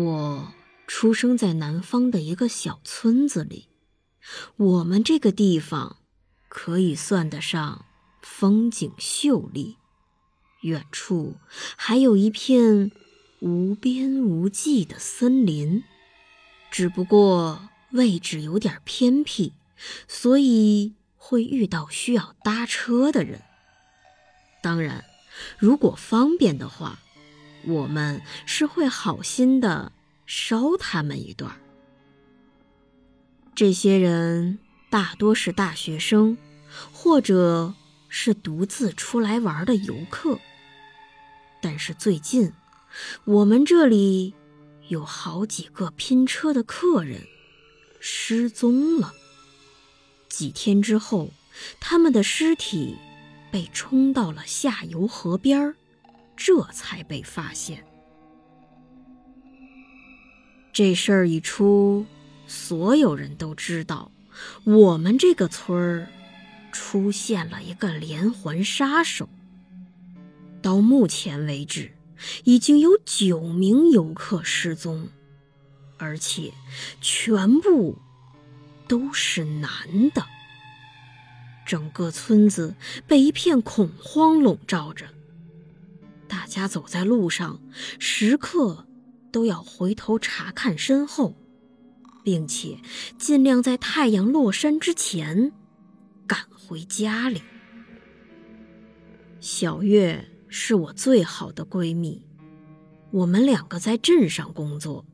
我出生在南方的一个小村子里，我们这个地方可以算得上风景秀丽，远处还有一片无边无际的森林，只不过位置有点偏僻，所以会遇到需要搭车的人。当然，如果方便的话。我们是会好心的捎他们一段。这些人大多是大学生，或者是独自出来玩的游客。但是最近，我们这里有好几个拼车的客人失踪了。几天之后，他们的尸体被冲到了下游河边儿。这才被发现。这事儿一出，所有人都知道，我们这个村儿出现了一个连环杀手。到目前为止，已经有九名游客失踪，而且全部都是男的。整个村子被一片恐慌笼罩着。大家走在路上，时刻都要回头查看身后，并且尽量在太阳落山之前赶回家里。小月是我最好的闺蜜，我们两个在镇上工作，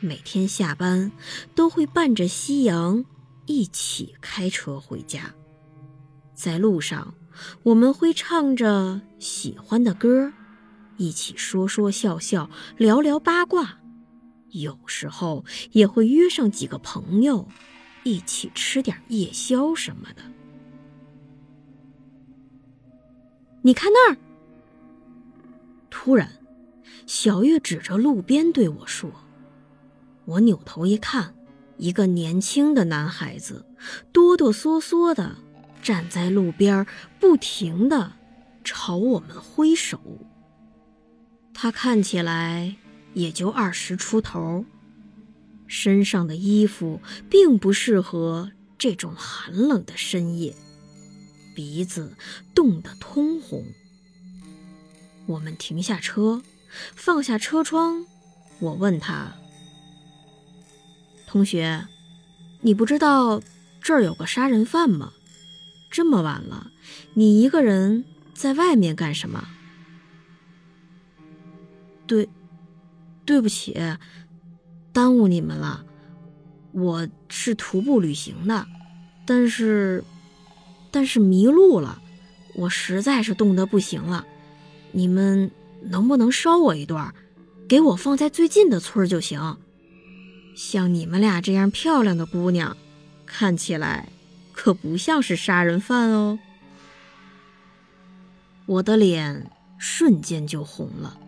每天下班都会伴着夕阳一起开车回家。在路上，我们会唱着喜欢的歌。一起说说笑笑，聊聊八卦，有时候也会约上几个朋友，一起吃点夜宵什么的。你看那儿！突然，小月指着路边对我说：“我扭头一看，一个年轻的男孩子哆哆嗦嗦的站在路边，不停的朝我们挥手。”他看起来也就二十出头，身上的衣服并不适合这种寒冷的深夜，鼻子冻得通红。我们停下车，放下车窗，我问他：“同学，你不知道这儿有个杀人犯吗？这么晚了，你一个人在外面干什么？”对，对不起，耽误你们了。我是徒步旅行的，但是，但是迷路了，我实在是冻得不行了。你们能不能捎我一段，给我放在最近的村就行。像你们俩这样漂亮的姑娘，看起来可不像是杀人犯哦。我的脸瞬间就红了。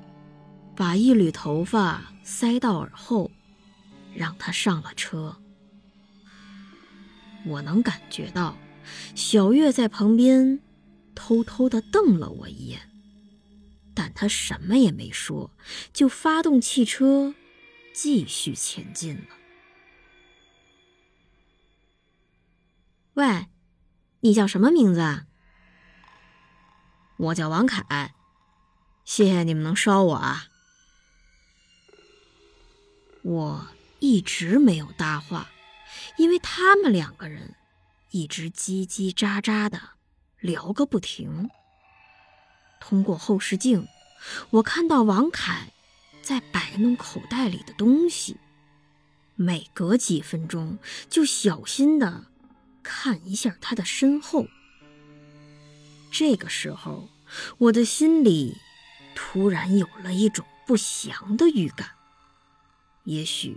把一缕头发塞到耳后，让他上了车。我能感觉到，小月在旁边偷偷的瞪了我一眼，但他什么也没说，就发动汽车继续前进了。喂，你叫什么名字啊？我叫王凯，谢谢你们能捎我啊。我一直没有搭话，因为他们两个人一直叽叽喳喳的聊个不停。通过后视镜，我看到王凯在摆弄口袋里的东西，每隔几分钟就小心的看一下他的身后。这个时候，我的心里突然有了一种不祥的预感。也许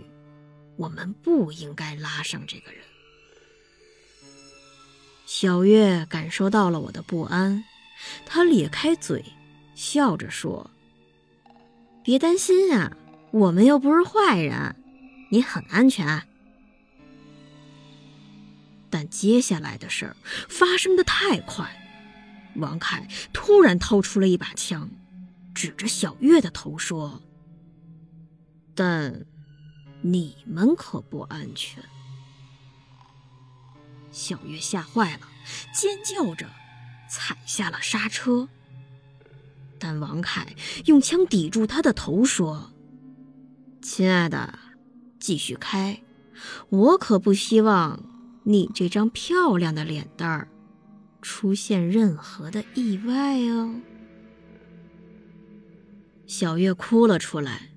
我们不应该拉上这个人。小月感受到了我的不安，她咧开嘴，笑着说：“别担心啊，我们又不是坏人，你很安全。”但接下来的事儿发生的太快，王凯突然掏出了一把枪，指着小月的头说：“但你们可不安全。”小月吓坏了，尖叫着踩下了刹车。但王凯用枪抵住他的头，说：“亲爱的，继续开，我可不希望。”你这张漂亮的脸蛋儿，出现任何的意外哦！小月哭了出来，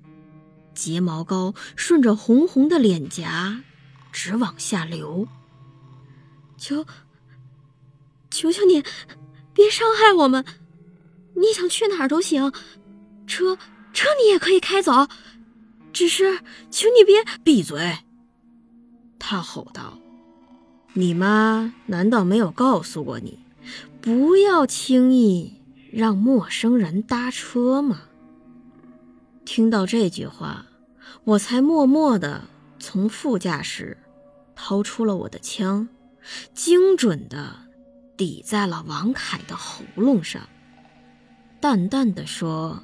睫毛膏顺着红红的脸颊直往下流。求，求求你，别伤害我们！你想去哪儿都行，车车你也可以开走，只是求你别闭嘴！他吼道。你妈难道没有告诉过你，不要轻易让陌生人搭车吗？听到这句话，我才默默地从副驾驶掏出了我的枪，精准地抵在了王凯的喉咙上，淡淡的说：“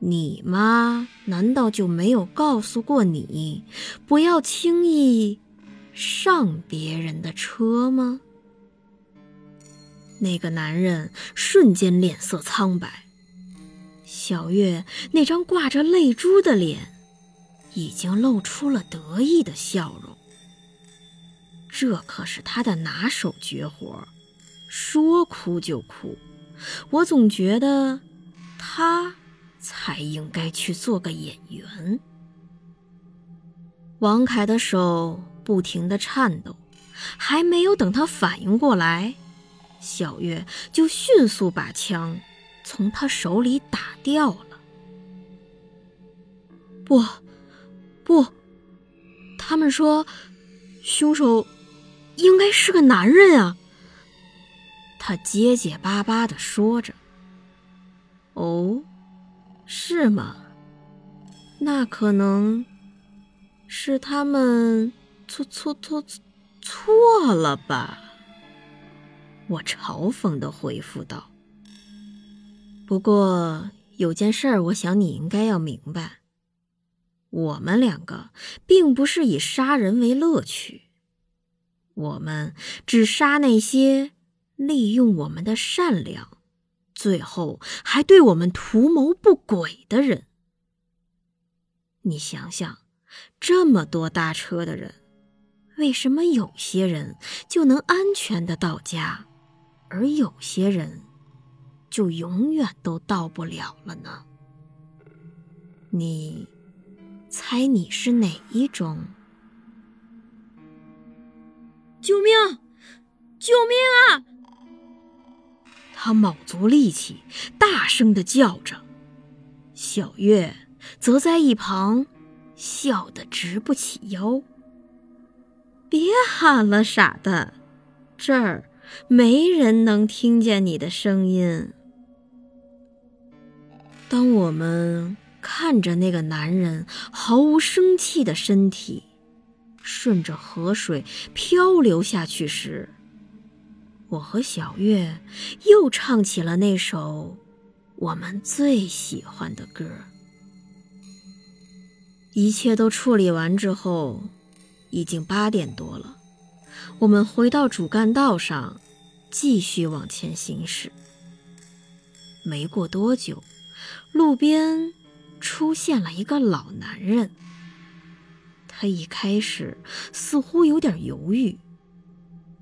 你妈难道就没有告诉过你，不要轻易？”上别人的车吗？那个男人瞬间脸色苍白，小月那张挂着泪珠的脸已经露出了得意的笑容。这可是他的拿手绝活，说哭就哭。我总觉得他才应该去做个演员。王凯的手。不停的颤抖，还没有等他反应过来，小月就迅速把枪从他手里打掉了。不，不，他们说凶手应该是个男人啊！他结结巴巴的说着。哦，是吗？那可能是他们。错错错错了吧？我嘲讽的回复道。不过有件事儿，我想你应该要明白：我们两个并不是以杀人为乐趣，我们只杀那些利用我们的善良，最后还对我们图谋不轨的人。你想想，这么多搭车的人。为什么有些人就能安全的到家，而有些人就永远都到不了了呢？你猜你是哪一种？救命！救命啊！他卯足力气，大声的叫着。小月则在一旁笑得直不起腰。别喊了，傻蛋！这儿没人能听见你的声音。当我们看着那个男人毫无生气的身体顺着河水漂流下去时，我和小月又唱起了那首我们最喜欢的歌。一切都处理完之后。已经八点多了，我们回到主干道上，继续往前行驶。没过多久，路边出现了一个老男人。他一开始似乎有点犹豫，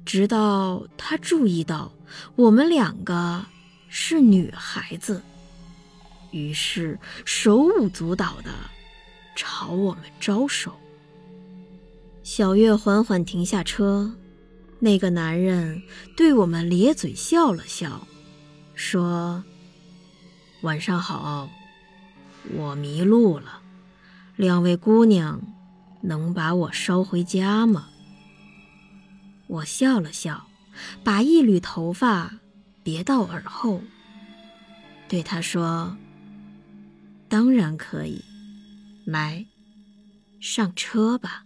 直到他注意到我们两个是女孩子，于是手舞足蹈的朝我们招手。小月缓缓停下车，那个男人对我们咧嘴笑了笑，说：“晚上好，我迷路了，两位姑娘能把我捎回家吗？我笑了笑，把一缕头发别到耳后，对他说：“当然可以，来，上车吧。”